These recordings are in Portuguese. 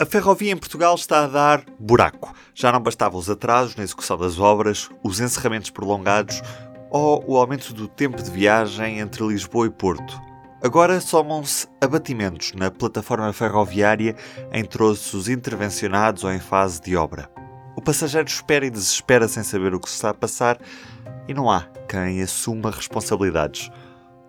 A ferrovia em Portugal está a dar buraco. Já não bastavam os atrasos na execução das obras, os encerramentos prolongados ou o aumento do tempo de viagem entre Lisboa e Porto. Agora somam-se abatimentos na plataforma ferroviária em troços intervencionados ou em fase de obra. O passageiro espera e desespera sem saber o que se está a passar e não há quem assuma responsabilidades.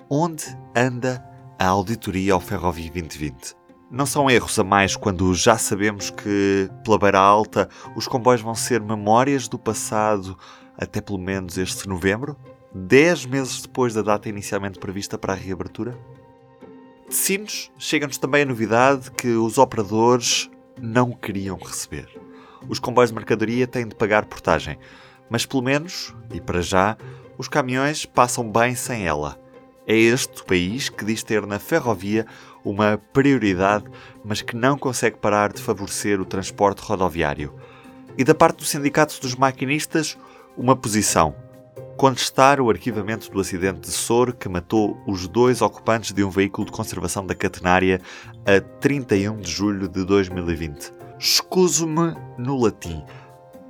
Onde anda a auditoria ao Ferrovia 2020? Não são erros a mais quando já sabemos que, pela beira alta, os comboios vão ser memórias do passado até pelo menos este novembro? Dez meses depois da data inicialmente prevista para a reabertura? De Sinos, chega-nos também a novidade que os operadores não queriam receber. Os comboios de mercadoria têm de pagar portagem, mas pelo menos, e para já, os caminhões passam bem sem ela. É este o país que diz ter na ferrovia uma prioridade, mas que não consegue parar de favorecer o transporte rodoviário. E da parte do Sindicato dos Maquinistas, uma posição. Contestar o arquivamento do acidente de Soro que matou os dois ocupantes de um veículo de conservação da catenária a 31 de julho de 2020. Escuso-me no latim.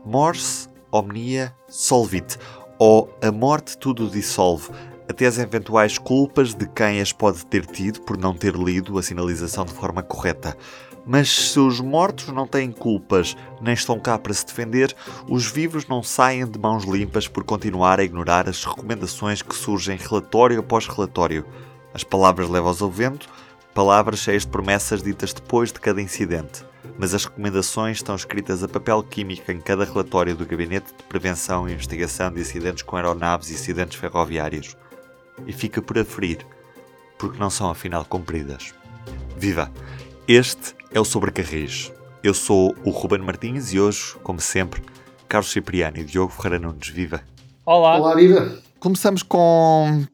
Mors omnia solvit, ou a morte tudo dissolve, até as eventuais culpas de quem as pode ter tido por não ter lido a sinalização de forma correta. Mas se os mortos não têm culpas nem estão cá para se defender, os vivos não saem de mãos limpas por continuar a ignorar as recomendações que surgem relatório após relatório. As palavras levam-os ao vento, palavras cheias de promessas ditas depois de cada incidente. Mas as recomendações estão escritas a papel químico em cada relatório do Gabinete de Prevenção e Investigação de Acidentes com Aeronaves e Acidentes Ferroviários e fica por aferir, porque não são afinal cumpridas. Viva! Este é o Sobrecarris. Eu sou o Ruben Martins e hoje, como sempre, Carlos Cipriano e Diogo Ferreira Nunes. Viva! Olá! Olá, viva! Começamos com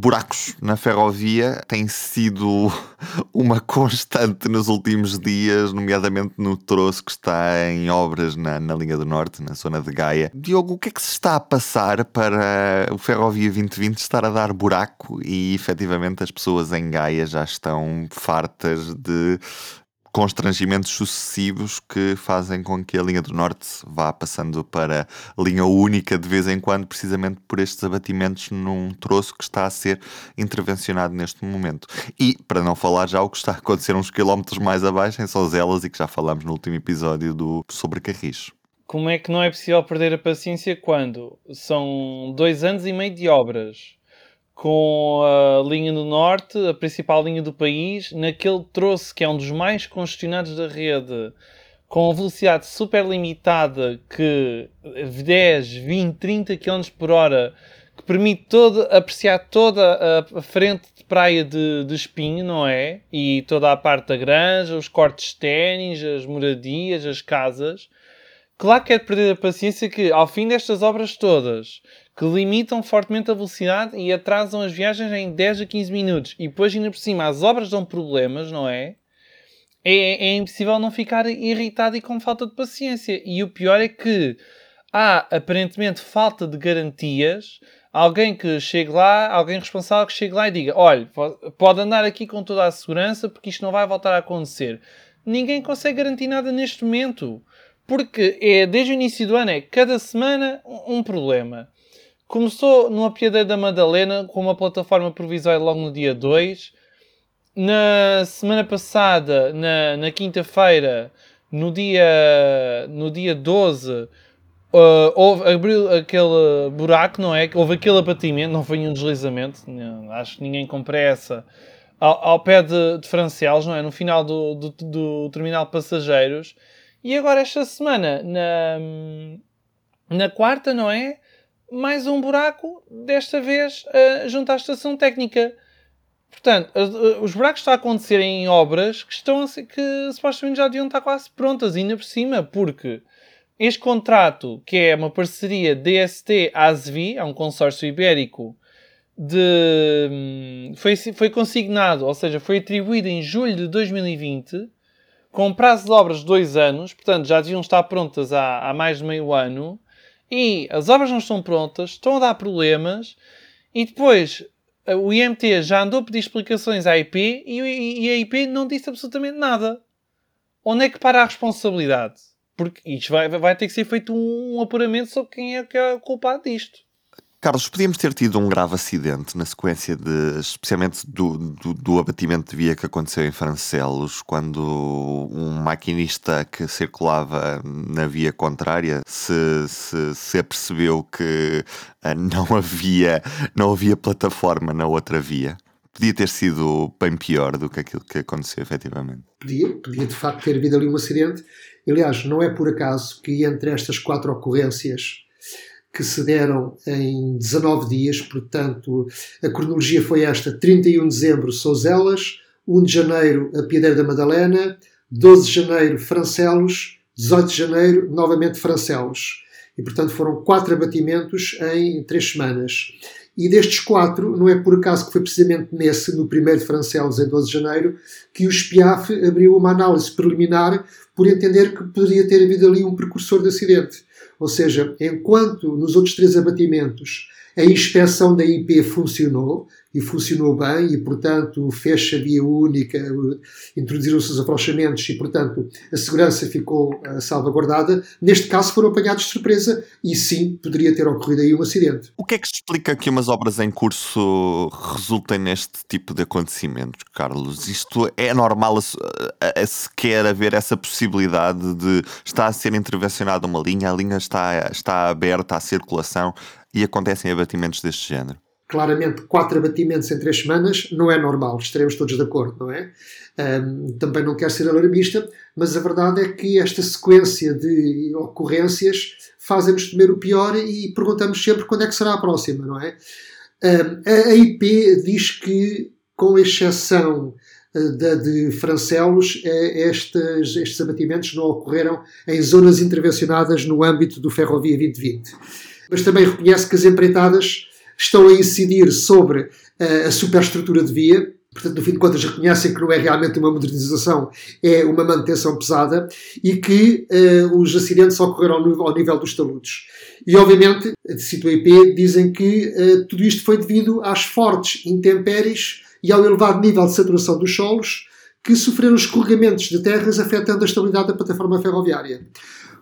buracos na ferrovia tem sido uma constante nos últimos dias, nomeadamente no troço que está em obras na, na linha do Norte, na zona de Gaia. Diogo, o que é que se está a passar para o Ferrovia 2020 estar a dar buraco e efetivamente as pessoas em Gaia já estão fartas de constrangimentos sucessivos que fazem com que a linha do Norte vá passando para linha única de vez em quando, precisamente por estes abatimentos num troço que está a ser intervencionado neste momento. E, para não falar já o que está a acontecer uns quilómetros mais abaixo, em Sozelas, e que já falámos no último episódio do Sobre Carris. Como é que não é possível perder a paciência quando são dois anos e meio de obras? Com a linha do norte, a principal linha do país, naquele troço que é um dos mais congestionados da rede, com a velocidade super limitada que 10, 20, 30 km por hora, que permite todo, apreciar toda a frente de praia de, de Espinho, não é? E toda a parte da granja, os cortes ténis, as moradias, as casas. Claro que é de perder a paciência que, ao fim destas obras todas, que limitam fortemente a velocidade e atrasam as viagens em 10 a 15 minutos. E depois, ainda por cima, as obras dão problemas, não é? É, é impossível não ficar irritado e com falta de paciência. E o pior é que há aparentemente falta de garantias. Alguém que chegue lá, alguém responsável que chegue lá e diga: olha, pode andar aqui com toda a segurança porque isto não vai voltar a acontecer. Ninguém consegue garantir nada neste momento. Porque é desde o início do ano, é cada semana um problema. Começou no Apiadeiro da Madalena com uma plataforma provisória logo no dia 2. Na semana passada, na, na quinta-feira, no dia, no dia 12, uh, houve, abriu aquele buraco, não é? Houve aquele abatimento, não foi nenhum deslizamento, não, acho que ninguém com pressa, ao, ao pé de, de Francelos, não é? No final do, do, do terminal passageiros. E agora esta semana, na, na quarta, não é? mais um buraco, desta vez uh, junto à estação técnica. Portanto, uh, os buracos estão a acontecer em obras que, estão ser, que supostamente já deviam estar quase prontas, ainda por cima, porque este contrato, que é uma parceria DST-ASVI, é um consórcio ibérico, de, hum, foi, foi consignado, ou seja, foi atribuído em julho de 2020, com prazo de obras de dois anos, portanto já deviam estar prontas há, há mais de meio ano, e as obras não estão prontas, estão a dar problemas, e depois eh, o IMT já andou a pedir explicações à IP e, a IP não disse absolutamente nada. onde é que para a responsabilidade? Porque isto vai, vai ter que ser feito um apuramento sobre quem é que é o culpado disto. Carlos, podíamos ter tido um grave acidente na sequência de, especialmente do, do, do, abatimento de via que aconteceu em Francelos, quando um maquinista que circulava na via contrária se, se, se apercebeu que eh, não havia, não havia plataforma na outra via. Podia ter sido bem pior do que aquilo que aconteceu efetivamente. Podia, podia de facto ter havido ali um acidente. Aliás, não é por acaso que entre estas quatro ocorrências que se deram em 19 dias, portanto, a cronologia foi esta: 31 de dezembro, Souzelas, 1 de janeiro, a Piedeira da Madalena, 12 de janeiro, Francelos, 18 de janeiro, novamente Francelos. E, portanto, foram quatro abatimentos em três semanas. E destes quatro, não é por acaso que foi precisamente nesse, no primeiro de Francelos, em 12 de janeiro, que o SPIAF abriu uma análise preliminar por entender que poderia ter havido ali um precursor de acidente. Ou seja, enquanto nos outros três abatimentos a inspeção da IP funcionou e funcionou bem e, portanto, fecha a via única, introduziram-se os afrouxamentos e, portanto, a segurança ficou uh, salvaguardada. Neste caso foram apanhados de surpresa e sim, poderia ter ocorrido aí um acidente. O que é que explica que umas obras em curso resultem neste tipo de acontecimentos, Carlos? Isto é normal a, a, sequer haver essa possibilidade de estar a ser intervencionada uma linha, a linha está, está aberta à circulação, e acontecem abatimentos deste género? Claramente, quatro abatimentos em três semanas não é normal, estaremos todos de acordo, não é? Um, também não quero ser alarmista, mas a verdade é que esta sequência de ocorrências fazem-nos temer o pior e perguntamos sempre quando é que será a próxima, não é? Um, a IP diz que, com exceção eh, da de Francelos, eh, estes, estes abatimentos não ocorreram em zonas intervencionadas no âmbito do Ferrovia 2020 mas também reconhece que as empreitadas estão a incidir sobre uh, a superestrutura de via, portanto, no fim de contas, reconhecem que não é realmente uma modernização, é uma manutenção pesada e que uh, os acidentes ocorreram ao, ao nível dos taludes. E, obviamente, cito a IP, dizem que uh, tudo isto foi devido às fortes intempéries e ao elevado nível de saturação dos solos que sofreram escorregamentos de terras afetando a estabilidade da plataforma ferroviária.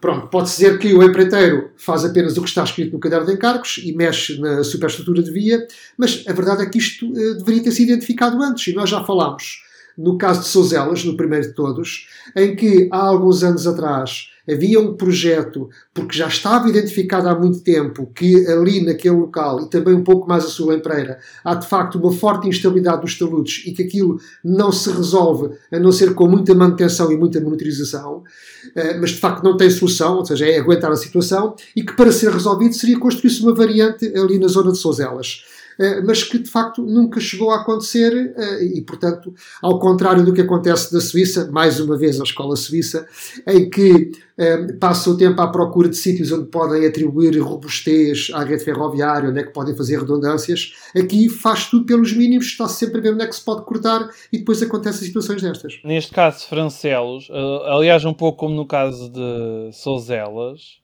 Pronto, pode-se dizer que o empreiteiro faz apenas o que está escrito no caderno de encargos e mexe na superestrutura de via, mas a verdade é que isto uh, deveria ter sido identificado antes, e nós já falámos no caso de Souzelas, no primeiro de todos, em que há alguns anos atrás havia um projeto, porque já estava identificado há muito tempo que ali naquele local e também um pouco mais a sua empreira há de facto uma forte instabilidade dos taludes e que aquilo não se resolve a não ser com muita manutenção e muita monitorização, eh, mas de facto não tem solução, ou seja, é aguentar a situação e que para ser resolvido seria construir-se uma variante ali na zona de Souzelas. Eh, mas que de facto nunca chegou a acontecer eh, e, portanto, ao contrário do que acontece na Suíça, mais uma vez a escola suíça, em que eh, passa o tempo à procura de sítios onde podem atribuir robustez à rede ferroviária, onde é que podem fazer redundâncias, aqui faz tudo pelos mínimos, está sempre a ver onde é que se pode cortar e depois acontecem situações destas. Neste caso, Francelos, aliás, um pouco como no caso de Souzelas,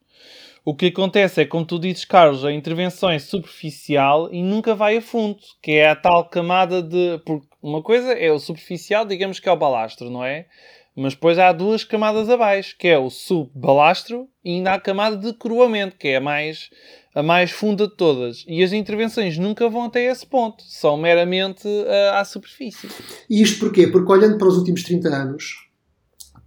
o que acontece é, como tu dizes, Carlos, a intervenção é superficial e nunca vai a fundo, que é a tal camada de. Porque uma coisa é o superficial, digamos que é o balastro, não é? Mas depois há duas camadas abaixo, que é o subbalastro e ainda há a camada de coroamento, que é a mais, a mais funda de todas. E as intervenções nunca vão até esse ponto, são meramente uh, à superfície. E isto porquê? Porque olhando para os últimos 30 anos,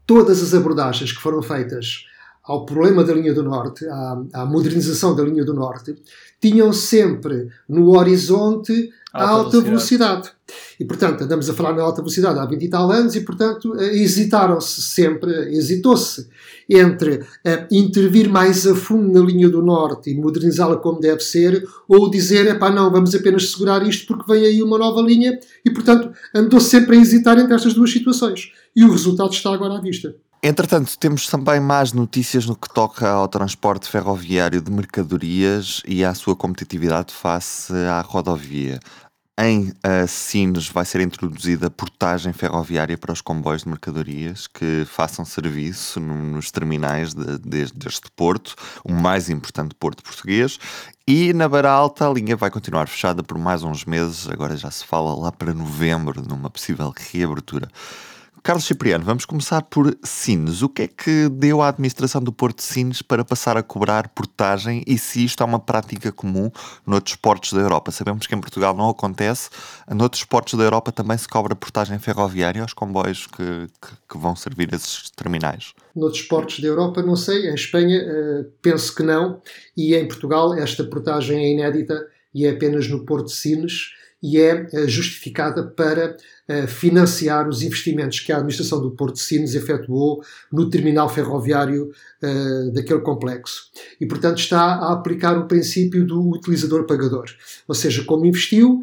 todas as abordagens que foram feitas ao problema da linha do Norte, à, à modernização da linha do Norte, tinham sempre no horizonte a alta, velocidade. velocidade. E, portanto, andamos a falar na alta velocidade há 20 e tal anos e, portanto, eh, hesitaram-se sempre, hesitou-se entre uh, intervir mais a fundo na linha do Norte e modernizá-la como deve ser, ou dizer, é pá, não, vamos apenas segurar isto porque vem aí uma nova linha e, portanto, andou sempre a hesitar entre estas duas situações. E o resultado está agora à vista. Entretanto, temos também mais notícias no que toca ao transporte ferroviário de mercadorias e à sua competitividade face à rodovia. Em uh, Sines vai ser introduzida portagem ferroviária para os comboios de mercadorias que façam serviço no, nos terminais de, de, deste porto, o mais importante porto português. E na Beira Alta a linha vai continuar fechada por mais uns meses, agora já se fala lá para novembro, numa possível reabertura. Carlos Cipriano, vamos começar por Sines. O que é que deu à administração do Porto de Sines para passar a cobrar portagem e se isto é uma prática comum noutros portos da Europa? Sabemos que em Portugal não acontece, noutros portos da Europa também se cobra portagem ferroviária aos comboios que, que, que vão servir esses terminais? Noutros portos da Europa, não sei. Em Espanha, uh, penso que não. E em Portugal, esta portagem é inédita e é apenas no Porto de Sines e é uh, justificada para uh, financiar os investimentos que a administração do Porto de Sines efetuou no terminal ferroviário daquele complexo. E, portanto, está a aplicar o princípio do utilizador-pagador. Ou seja, como investiu,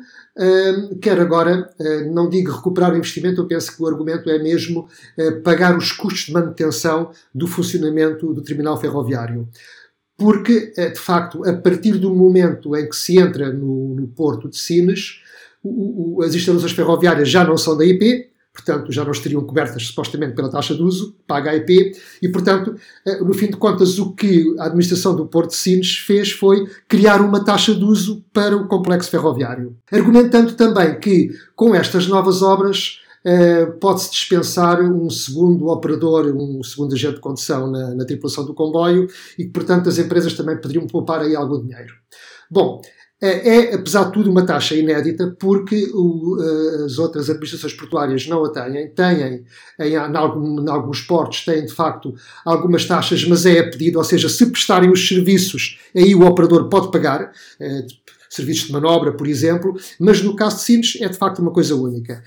quer agora, não digo recuperar o investimento, eu penso que o argumento é mesmo pagar os custos de manutenção do funcionamento do terminal ferroviário. Porque, eh, de facto, a partir do momento em que se entra no, no porto de Sines, o, o, as instalações ferroviárias já não são da IP, portanto já não estariam cobertas supostamente pela taxa de uso, paga a IP, e portanto, eh, no fim de contas, o que a administração do Porto de Sines fez foi criar uma taxa de uso para o complexo ferroviário. Argumentando também que com estas novas obras eh, pode-se dispensar um segundo operador, um segundo agente de condução na, na tripulação do comboio e que, portanto, as empresas também poderiam poupar aí algum dinheiro. Bom, é, é, apesar de tudo, uma taxa inédita, porque o, eh, as outras administrações portuárias não a têm. Têm, em, algum, em, alguns portos, têm de facto algumas taxas, mas é a pedido, ou seja, se prestarem os serviços, aí o operador pode pagar, eh, serviços de manobra, por exemplo, mas no caso de Sines é de facto uma coisa única.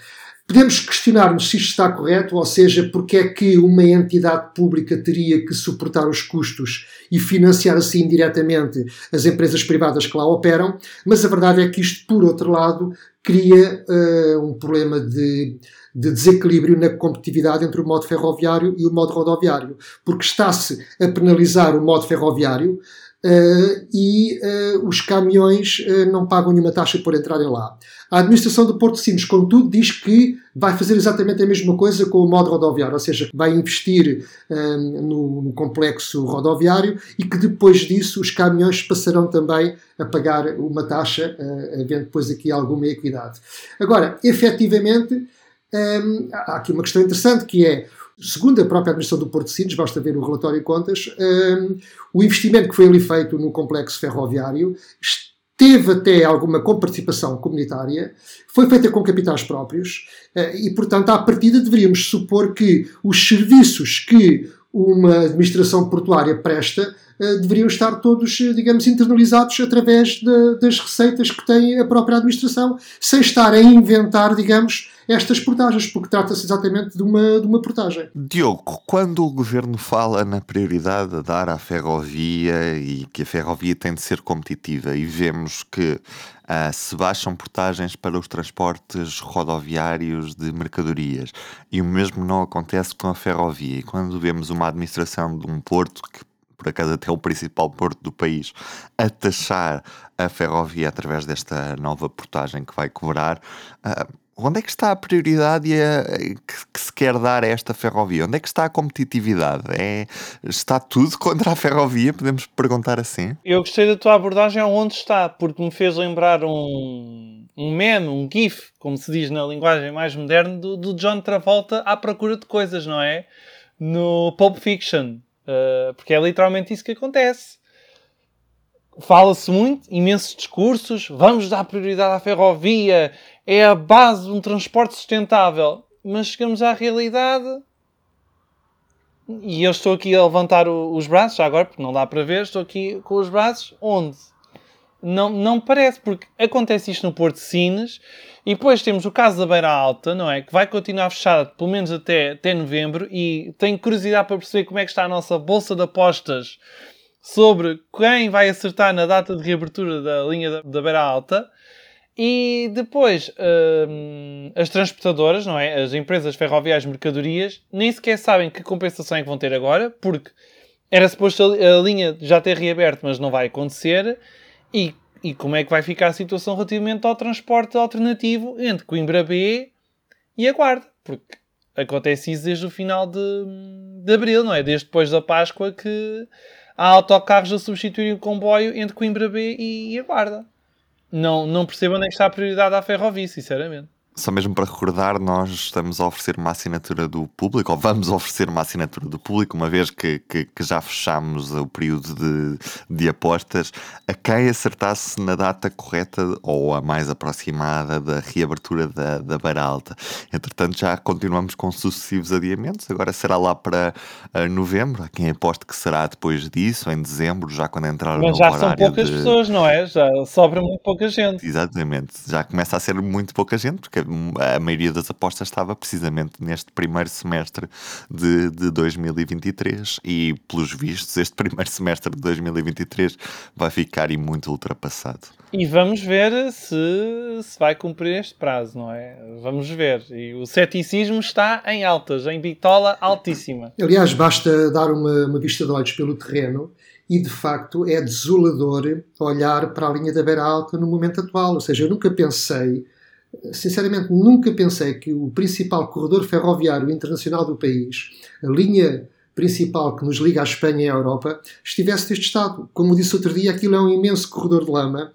Podemos questionar-nos se isto está correto, ou seja, porque é que uma entidade pública teria que suportar os custos e financiar assim diretamente as empresas privadas que lá operam, mas a verdade é que isto, por outro lado, cria uh, um problema de, de, desequilíbrio na competitividade entre o modo ferroviário e o modo rodoviário, porque está-se a penalizar o modo ferroviário Uh, e uh, os caminhões uh, não pagam nenhuma taxa por entrarem lá. A administração do Porto de Sines, contudo, diz que vai fazer exatamente a mesma coisa com o modo rodoviário, ou seja, vai investir no, no, complexo rodoviário e que depois disso os caminhões passarão também a pagar uma taxa, havendo depois aqui alguma equidade. Agora, efetivamente, um, há aqui uma questão interessante que é Segundo a própria administração do Porto de Sines, basta ver o relatório de contas, um, o investimento que foi ali feito no complexo ferroviário teve até alguma comparticipação comunitária, foi feita com capitais próprios uh, e, portanto, à partida deveríamos supor que os serviços que uma administração portuária presta uh, deveriam estar todos, digamos, internalizados através de, das receitas que tem a própria administração, sem estar a inventar, digamos, estas portagens, porque trata-se exatamente de uma, de uma portagem. Diogo, quando o governo fala na prioridade a dar à ferrovia e que a ferrovia tem de ser competitiva e vemos que uh, se baixam portagens para os transportes rodoviários de mercadorias e o mesmo não acontece com a ferrovia, e quando vemos uma administração de um porto que por acaso até o principal porto do país, a taxar a ferrovia através desta nova portagem que vai cobrar. Uh, onde é que está a prioridade a, que, que, se quer dar a esta ferrovia? Onde é que está a competitividade? É, está tudo contra a ferrovia? Podemos perguntar assim? Eu gostei da tua abordagem onde está, porque me fez lembrar um, um meme, um gif, como se diz na linguagem mais moderna, do, do John Travolta à procura de coisas, não é? No Pulp Fiction. Uh, porque é literalmente isso que acontece. Fala-se muito, imensos discursos, vamos dar prioridade à ferrovia, é a base de um transporte sustentável. Mas chegamos à realidade e eu estou aqui a levantar o, os braços, já agora, porque não dá para ver, estou aqui com os braços onde? Não, não parece, porque acontece isto no Porto de Sines e depois temos o caso da Beira Alta, não é? Que vai continuar fechada pelo menos até, até novembro e tenho curiosidade para perceber como é que está a nossa bolsa de apostas sobre quem vai acertar na data de reabertura da linha da, da Beira Alta. E depois, hum, as transportadoras, não é? As empresas ferroviárias mercadorias, nem sequer sabem que compensação é que vão ter agora, porque era suposto a, linha já ter reaberto, mas não vai acontecer. E, e como é que vai ficar a situação relativamente ao transporte alternativo entre Coimbra B e a Guarda? Porque acontece isso desde o final de, de abril, não é? Desde depois da Páscoa que há autocarros a substituir o comboio entre Coimbra B e a Guarda não, não percebo onde é que está a prioridade à ferrovia, sinceramente. Só mesmo para recordar, nós estamos a oferecer uma assinatura do público, ou vamos oferecer uma assinatura do público, uma vez que, que, que já fechamos o período de, de apostas, a quem acertasse na data correta ou a mais aproximada da reabertura da, da Beira Alta. Entretanto, já continuamos com sucessivos adiamentos, agora será lá para uh, novembro, há quem aposte que será depois disso, em dezembro, já quando entrar Mas no já são poucas de... pessoas, não é? Já sobra muito pouca gente. Exatamente, já começa a ser muito pouca gente, porque a maioria das apostas estava precisamente neste primeiro semestre de, de 2023 e, pelos vistos, este primeiro semestre de 2023 vai ficar e muito ultrapassado. E vamos ver se, se vai cumprir este prazo, não é? Vamos ver. E o ceticismo está em altas, em bitola altíssima. Aliás, basta dar uma, uma vista de olhos pelo terreno e de facto é desolador olhar para a linha da beira alta no momento atual. Ou seja, eu nunca pensei sinceramente, nunca pensei que o principal corredor ferroviário internacional do país, a linha principal que nos liga à Espanha e à Europa, estivesse neste estado. Como disse outro dia, aquilo é um imenso corredor de lama.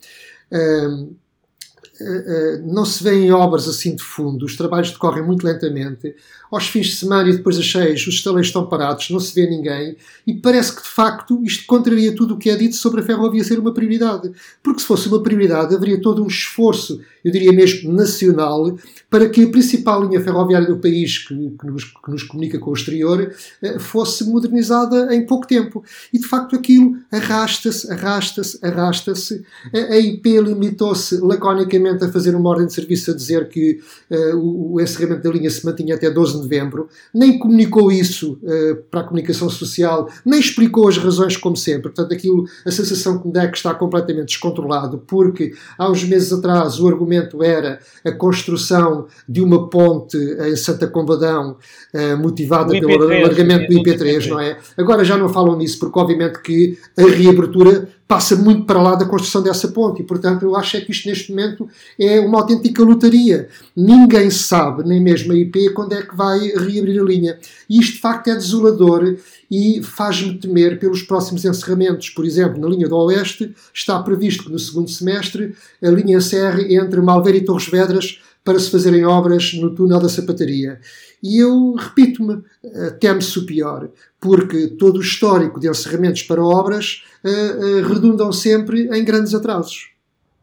Não se vêem obras assim de fundo, os trabalhos decorrem muito lentamente. Aos fins de semana e depois das cheias, os estaleiros estão parados, não se vê ninguém, e parece que de facto isto contraria tudo o que é dito sobre a ferrovia ser uma prioridade. Porque se fosse uma prioridade, haveria todo um esforço eu diria mesmo nacional, para que a principal linha ferroviária do país, que, que, nos, que nos, comunica com o exterior, eh, fosse modernizada em pouco tempo. E de facto aquilo arrasta-se, arrasta-se, arrasta-se. A IP limitou-se laconicamente a fazer uma ordem de serviço a dizer que uh, o, o, encerramento da linha se mantinha até 12 de novembro, nem comunicou isso uh, para a comunicação social, nem explicou as razões, como sempre. Portanto, aquilo, a sensação que me dá é que está completamente descontrolado, porque há uns meses atrás o argumento era a construção de uma ponte em Santa Combadão, eh, motivada pelo alargamento do IP3, não é? Agora já não falam nisso, porque obviamente que a reabertura passa muito para lá da construção dessa ponte e, portanto, eu acho é que isto neste momento é uma autêntica lotaria. Ninguém sabe, nem mesmo a IP, quando é que vai reabrir a linha. E isto, de facto, é desolador e faz-me temer pelos próximos encerramentos. Por exemplo, na linha do Oeste está previsto que no segundo semestre a linha encerre entre Malveira e Torres Vedras para se fazerem obras no túnel da sapataria. E eu repito-me, eh, teme-se o pior, porque todo o histórico de encerramentos para obras uh, uh, redundam sempre em grandes atrasos.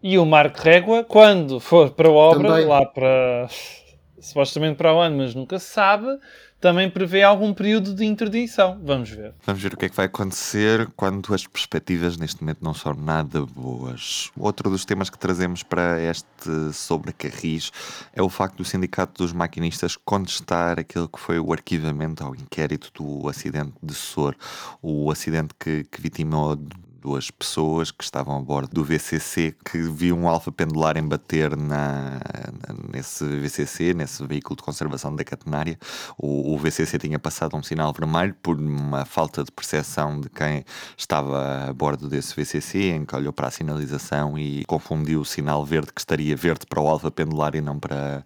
E o Marco Régua, quando for para a obra, Também. lá para supostamente para o ano, mas nunca se sabe, também prevê algum período de interdição. Vamos ver. Vamos ver o que é que vai acontecer quando as perspectivas neste momento não são nada boas. Outro dos temas que trazemos para este sobre Carris é o facto do Sindicato dos Maquinistas contestar aquilo que foi o arquivamento ao inquérito do acidente de Sor, o acidente que, que vitimou duas pessoas que estavam a bordo do VCC que viam um alfa pendular embater na, nesse VCC, nesse veículo de conservação da catenária. O, o, VCC tinha passado um sinal vermelho por uma falta de percepção de quem estava a bordo desse VCC, em que olhou para a sinalização e confundiu o sinal verde que estaria verde para o alfa pendular e não para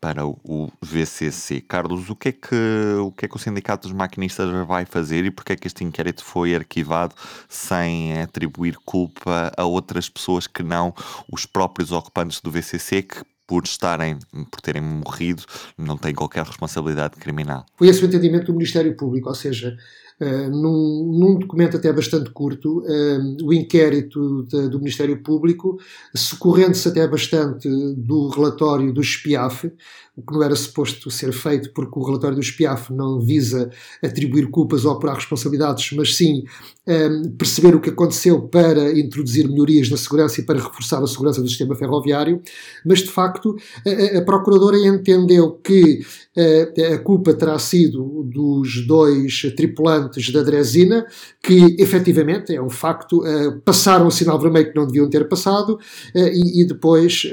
para o VCC. Carlos, o que, é que, o que é que o Sindicato dos Maquinistas vai fazer e porque é que este inquérito foi arquivado sem atribuir culpa a outras pessoas que não os próprios ocupantes do VCC que por estarem, por terem morrido, não têm qualquer responsabilidade criminal. Foi esse o entendimento do Ministério Público, ou seja, Uh, num, num, documento até bastante curto, uh, o inquérito de, do Ministério Público, socorrendo-se até bastante do relatório do SPIAF, o que não era suposto ser feito, porque o relatório do SPIAF não visa atribuir culpas ou apurar responsabilidades, mas sim um, ehm, perceber o que aconteceu para introduzir melhorias na segurança e para reforçar a segurança do sistema ferroviário. Mas, de facto, a, a Procuradora entendeu que uh, a culpa terá sido dos dois tripulantes da Dresina, que efetivamente é um facto, uh, passaram o sinal vermelho que não deviam ter passado uh, e, e, depois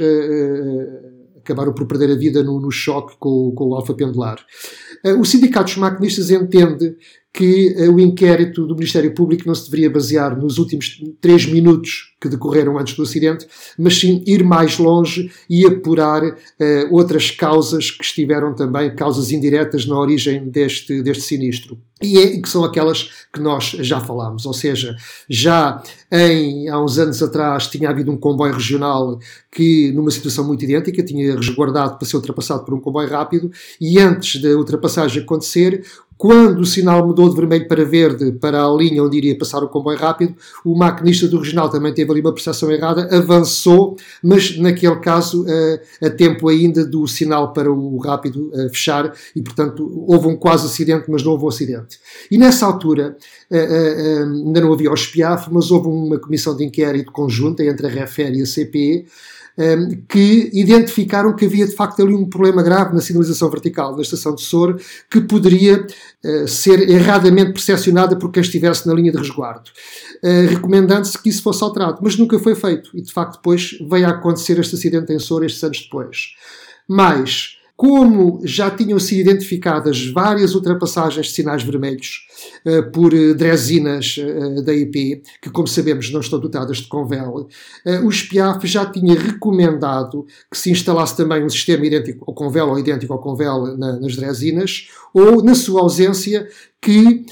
acabaram por perder a vida no, no choque com, com o alfa pendular. O Sindicato dos Maquinistas entende que uh, o inquérito do Ministério Público não se deveria basear nos últimos três minutos que decorreram antes do acidente, mas sim ir mais longe e apurar uh, outras causas que estiveram também, causas indiretas na origem deste, deste sinistro. E é, que são aquelas que nós já falámos, ou seja, já em, há uns anos atrás tinha havido um comboio regional que, numa situação muito idêntica, tinha resguardado para ser ultrapassado por um comboio rápido e antes da ultrapassagem acontecer, quando o sinal mudou de vermelho para verde para a linha onde iria passar o comboio rápido, o maquinista do regional também teve ali uma percepção errada, avançou, mas naquele caso a tempo ainda do sinal para o rápido fechar e, portanto, houve um quase acidente, mas não houve um acidente. E nessa altura ainda não havia o SPIAF, mas houve uma comissão de inquérito conjunta entre a REFER e a CPE que identificaram que havia de facto ali um problema grave na sinalização vertical da estação de Sor que poderia eh, ser erradamente percepcionada por quem estivesse na linha de resguardo, eh, recomendando-se que isso fosse alterado, mas nunca foi feito e de facto depois veio a acontecer este acidente em Sor estes anos depois. Mas como já tinham sido identificadas várias ultrapassagens de sinais vermelhos por uh, drezinas uh, da IP, que, como sabemos, não estão dotadas de Convel, o SPIAF já tinha recomendado que se instalasse também um sistema idêntico ao Convel ou idêntico ao Convel na, nas drezinas, ou, na sua ausência, que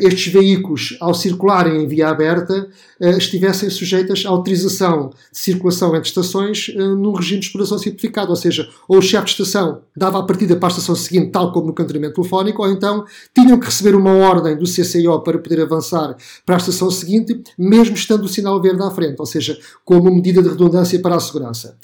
estes veículos, ao circularem em via aberta, estivessem sujeitas à autorização de circulação entre estações num regime de exploração simplificado, ou seja, ou o chefe de estação dava a partida para a estação seguinte, tal como no cantonamento telefónico, ou então tinham que receber uma ordem do CCIO para poder avançar para a estação seguinte, mesmo estando o sinal verde à frente, ou seja, como medida de redundância para a segurança.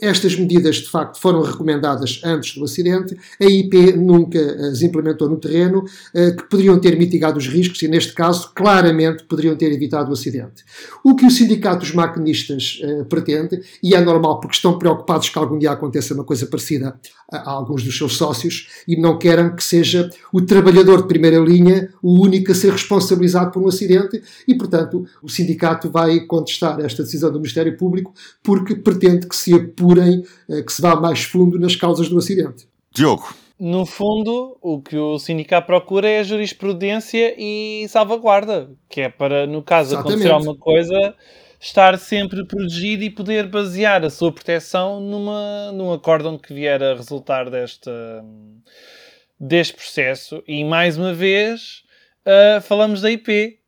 Estas medidas, de facto, foram recomendadas antes do acidente. A IP nunca as implementou no terreno, eh, que poderiam ter mitigado os riscos e, neste caso, claramente poderiam ter evitado o acidente. O que o Sindicato dos Maquinistas eh, pretende, e é normal porque estão preocupados que algum dia aconteça uma coisa parecida a alguns dos seus sócios e não querem que seja o trabalhador de primeira linha o único a ser responsabilizado por um acidente e, portanto, o sindicato vai contestar esta decisão do Ministério Público porque pretende que se apurem, eh, que se vá mais fundo nas causas do acidente. Diogo. No fundo, o que o sindicato procura é a jurisprudência e salvaguarda, que é para, no caso, Exatamente. acontecer alguma coisa estar sempre protegido e poder basear a sua proteção numa, num acórdão que vier a resultar desta, deste processo. E mais uma vez uh, falamos da IP.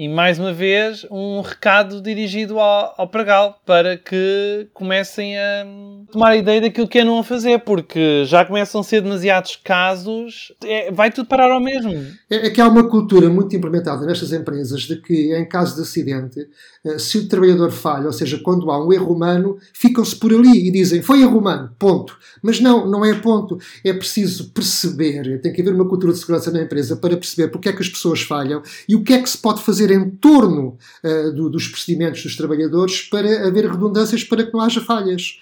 E mais uma vez um recado dirigido ao, ao Pragal para que comecem a tomar a ideia daquilo que não a fazer, porque já começam a ser demasiados casos, é, vai tudo parar ao mesmo. É, é, que há uma cultura muito implementada nestas empresas de que, em caso de acidente, se o trabalhador falha, ou seja, quando há um erro humano, ficam-se por ali e dizem foi erro humano, ponto. Mas não, não é ponto. É preciso perceber, tem que haver uma cultura de segurança na empresa para perceber porque é que as pessoas falham e o que é que se pode fazer em torno uh, do, dos procedimentos dos trabalhadores para haver redundâncias para que não haja falhas.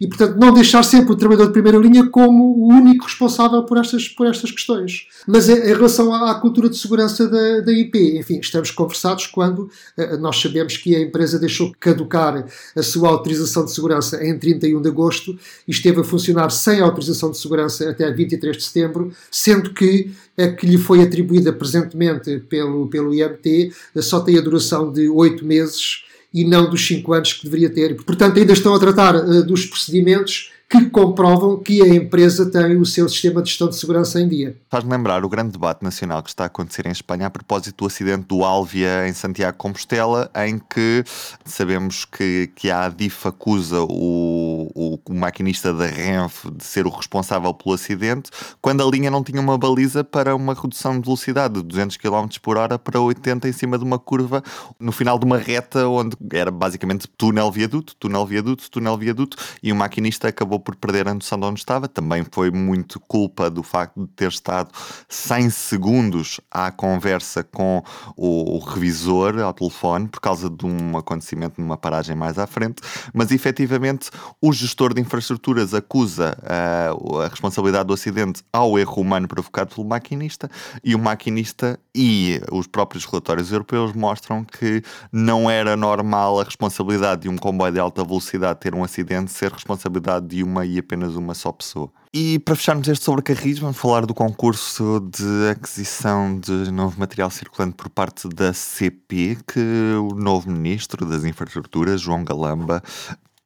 E, portanto, não deixar sempre o trabalhador de primeira linha como o único responsável por estas, por estas questões. Mas em, relação à, à, cultura de segurança da, da IP, enfim, estamos conversados quando uh, nós sabemos que a empresa deixou caducar a sua autorização de segurança em 31 de agosto e esteve a funcionar sem autorização de segurança até 23 de setembro, sendo que a que lhe foi atribuída presentemente pelo, pelo IMT só tem a duração de 8 meses e não dos 5 anos que deveria ter. Portanto, ainda estão a tratar uh, dos procedimentos que comprovam que a empresa tem o seu sistema de gestão de segurança em dia. Faz-me lembrar o grande debate nacional que está a acontecer em Espanha a propósito do acidente do Alvia em Santiago Compostela, em que sabemos que, que a ADIF acusa o, o, o maquinista da Renfe de ser o responsável pelo acidente, quando a linha não tinha uma baliza para uma redução de velocidade de 200 km por hora para 80 em cima de uma curva, no final de uma reta onde era basicamente túnel-viaduto, túnel-viaduto, túnel-viaduto, e o maquinista acabou por perder a noção de onde estava. Também foi muito culpa do facto de ter estado 100 segundos à conversa com o, o revisor ao telefone por causa de um acontecimento numa paragem mais à frente. Mas efetivamente o gestor de infraestruturas acusa uh, a responsabilidade do acidente ao erro humano provocado pelo maquinista e o maquinista e os próprios relatórios europeus mostram que não era normal a responsabilidade de um comboio de alta velocidade ter um acidente ser responsabilidade de uma e apenas uma só pessoa. E para fecharmos este sobre Carris, vamos falar do concurso de aquisição de novo material circulante por parte da CP, que o novo ministro das Infraestruturas, João Galamba,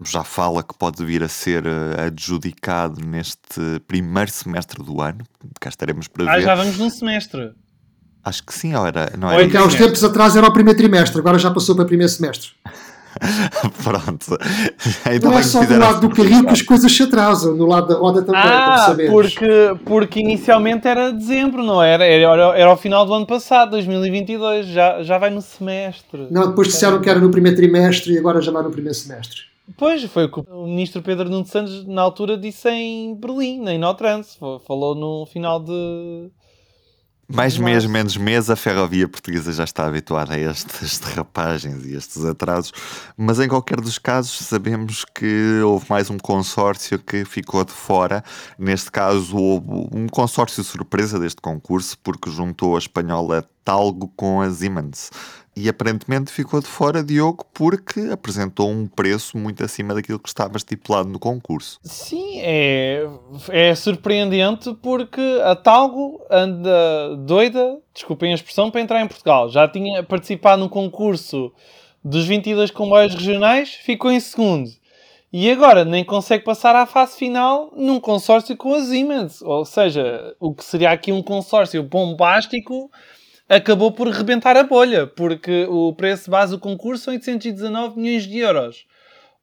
já fala que pode vir a ser eh, adjudicado neste primeiro semestre do ano. Cá estaremos para ver. Ah, já vamos num semestre. Acho que sim, ou era, não era? Porque há uns tempos atrás era o primeiro trimestre, agora já passou para o primeiro semestre. Pronto. Então não é só do lado do carrinho que as coisas se atrasam, no lado da roda também, ah, Porque, porque inicialmente era dezembro, não era? Era, era ao final do ano passado, 2022, já, já vai no semestre. Não, depois disseram que era no primeiro trimestre e agora já vai no primeiro semestre. Pois, foi o que o ministro Pedro Nuno Santos na altura disse em Berlim, em Notrans. Falou no final de, mais mês, menos mês, a ferrovia portuguesa já está habituada a estas derrapagens e estes atrasos, mas em qualquer dos casos sabemos que houve mais um consórcio que ficou de fora. Neste caso, houve um consórcio surpresa deste concurso, porque juntou a espanhola Talgo com a Siemens e aparentemente ficou de fora Diogo porque apresentou um preço muito acima daquilo que estava estipulado no concurso. Sim, é, é surpreendente porque a Talgo anda doida, desculpem a expressão, para entrar em Portugal. Já tinha participado no concurso dos 22 comboios regionais, ficou em segundo. E agora nem consegue passar à fase final num consórcio com a Siemens. Ou seja, o que seria aqui um consórcio bombástico acabou por rebentar a bolha, porque o preço base do concurso são 819 milhões de euros.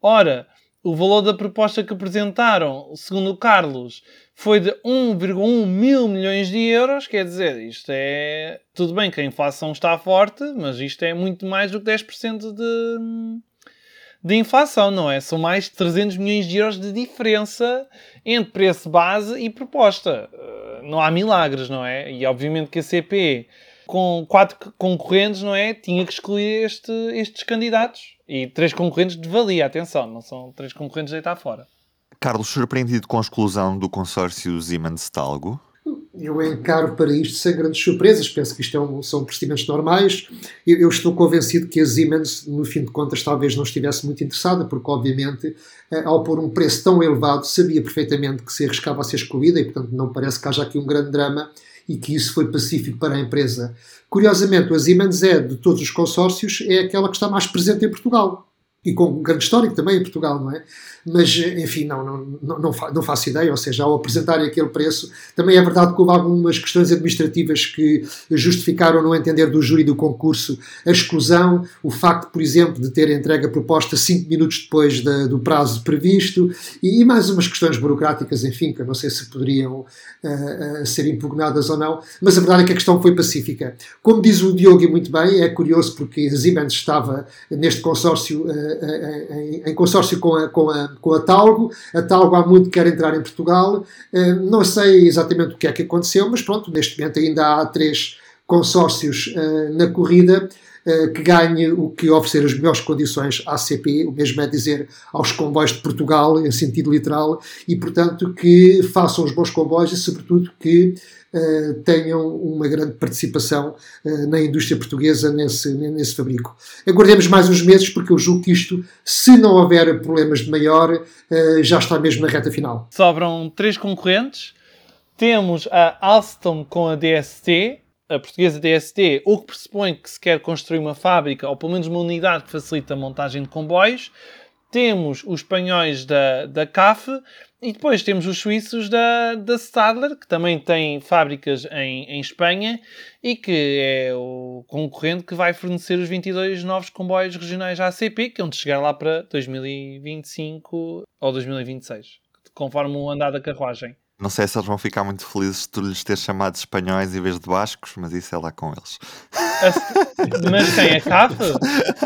Ora, o valor da proposta que apresentaram, segundo o Carlos, foi de 1,1 mil milhões de euros. Quer dizer, isto é. Tudo bem que a inflação está forte, mas isto é muito mais do que 10% de, de inflação, não é? São mais de 300 milhões de euros de diferença entre preço base e proposta. Eh, não há milagres, não é? E obviamente que a CP com quatro concorrentes, não é? Tinha que excluir este, estes candidatos. E três concorrentes de valia, atenção, não são três concorrentes de deitar fora. Carlos, surpreendido com a exclusão do consórcio Siemens-Talgo? Eu encaro para isto sem grandes surpresas, penso que isto é um, são procedimentos normais. Eu, eu, estou convencido que a Siemens, no fim de contas, talvez não estivesse muito interessada, porque, obviamente, eh, ao pôr um preço tão elevado, sabia perfeitamente que se arriscava a ser excluída e, portanto, não parece que haja aqui um grande drama e que isso foi pacífico para a empresa. Curiosamente, a Siemens é, de todos os consórcios, é aquela que está mais presente em Portugal. E com um grande histórico também em Portugal, não é? Mas enfim, não, não, não, não, faço ideia, ou seja, ao apresentarem aquele preço, também é verdade que houve algumas questões administrativas que justificaram no entender do júri do concurso a exclusão, o facto, por exemplo, de ter entregue a proposta cinco minutos depois da, do prazo previsto e, e, mais umas questões burocráticas, enfim, que eu não sei se poderiam uh, uh, ser impugnadas ou não, mas a verdade é que a questão foi pacífica. Como diz o Diogo e muito bem, é curioso porque a Siemens estava neste consórcio, uh, em, em consórcio com a, com a com a Talgo. A Talgo há muito quer entrar em Portugal. Eh, não sei exatamente o que é que aconteceu, mas pronto, neste momento ainda há três consórcios eh, na corrida que ganhe o que oferecer as melhores condições à CP, o mesmo é dizer aos comboios de Portugal, em sentido literal, e portanto que façam os bons comboios e sobretudo que uh, tenham uma grande participação uh, na indústria portuguesa nesse, nesse fabrico. Aguardemos mais uns meses porque eu julgo que isto, se não houver problemas de maior, já está mesmo na reta final. Sobram três concorrentes. Temos a Alstom com a DST, a portuguesa DST, o que pressupõe que se quer construir uma fábrica ou pelo menos uma unidade que facilita a montagem de comboios. Temos os espanhóis da, da CAF e depois temos os suíços da, da Stadler, que também tem fábricas em, em Espanha e que é o concorrente que vai fornecer os 22 novos comboios regionais ACP, que é onde chegar lá para 2025 ou 2026, conforme o andar da carruagem. Não sei se eles vão ficar muito felizes de tu lhes ter chamado espanhóis em vez de bascos, mas isso é lá com eles. Mas tem a CAF?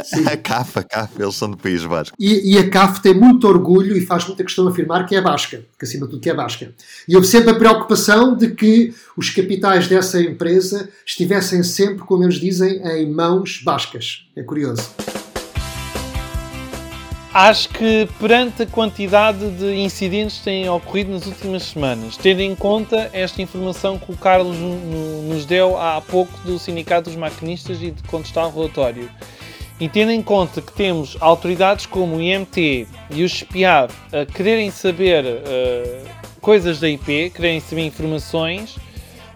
Sim. A CAF, a CAF, eles são do País Basco. E, e, a CAF tem muito orgulho e faz muita questão de afirmar que é basca, que acima de tudo que é basca. E houve sempre a preocupação de que os capitais dessa empresa estivessem sempre, como eles dizem, em mãos bascas. É curioso. Acho que perante a quantidade de incidentes que têm ocorrido nas últimas semanas, tendo em conta esta informação que o Carlos nos deu há pouco do Sindicato dos Maquinistas e de contestar o relatório, E tendo em conta que temos autoridades como o IMT e o SPIAV a quererem saber uh, coisas da IP, quererem saber informações,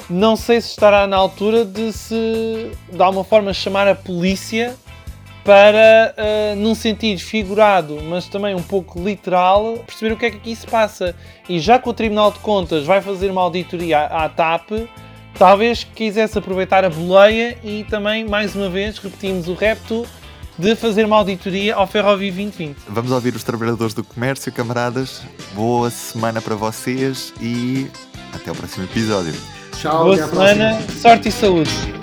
não sei se estará na altura de se, de alguma forma, chamar a polícia para, uh, num sentido figurado, mas também um pouco literal, perceber o que é que aqui se passa. E já que o Tribunal de Contas vai fazer uma auditoria à, à TAP, talvez quisesse aproveitar a boleia e também, mais uma vez, repetimos o repto de fazer uma auditoria ao Ferrovia 2020. Vamos ouvir os trabalhadores do comércio, camaradas. Boa semana para vocês e até o próximo episódio. Tchau, Boa semana, sorte e saúde.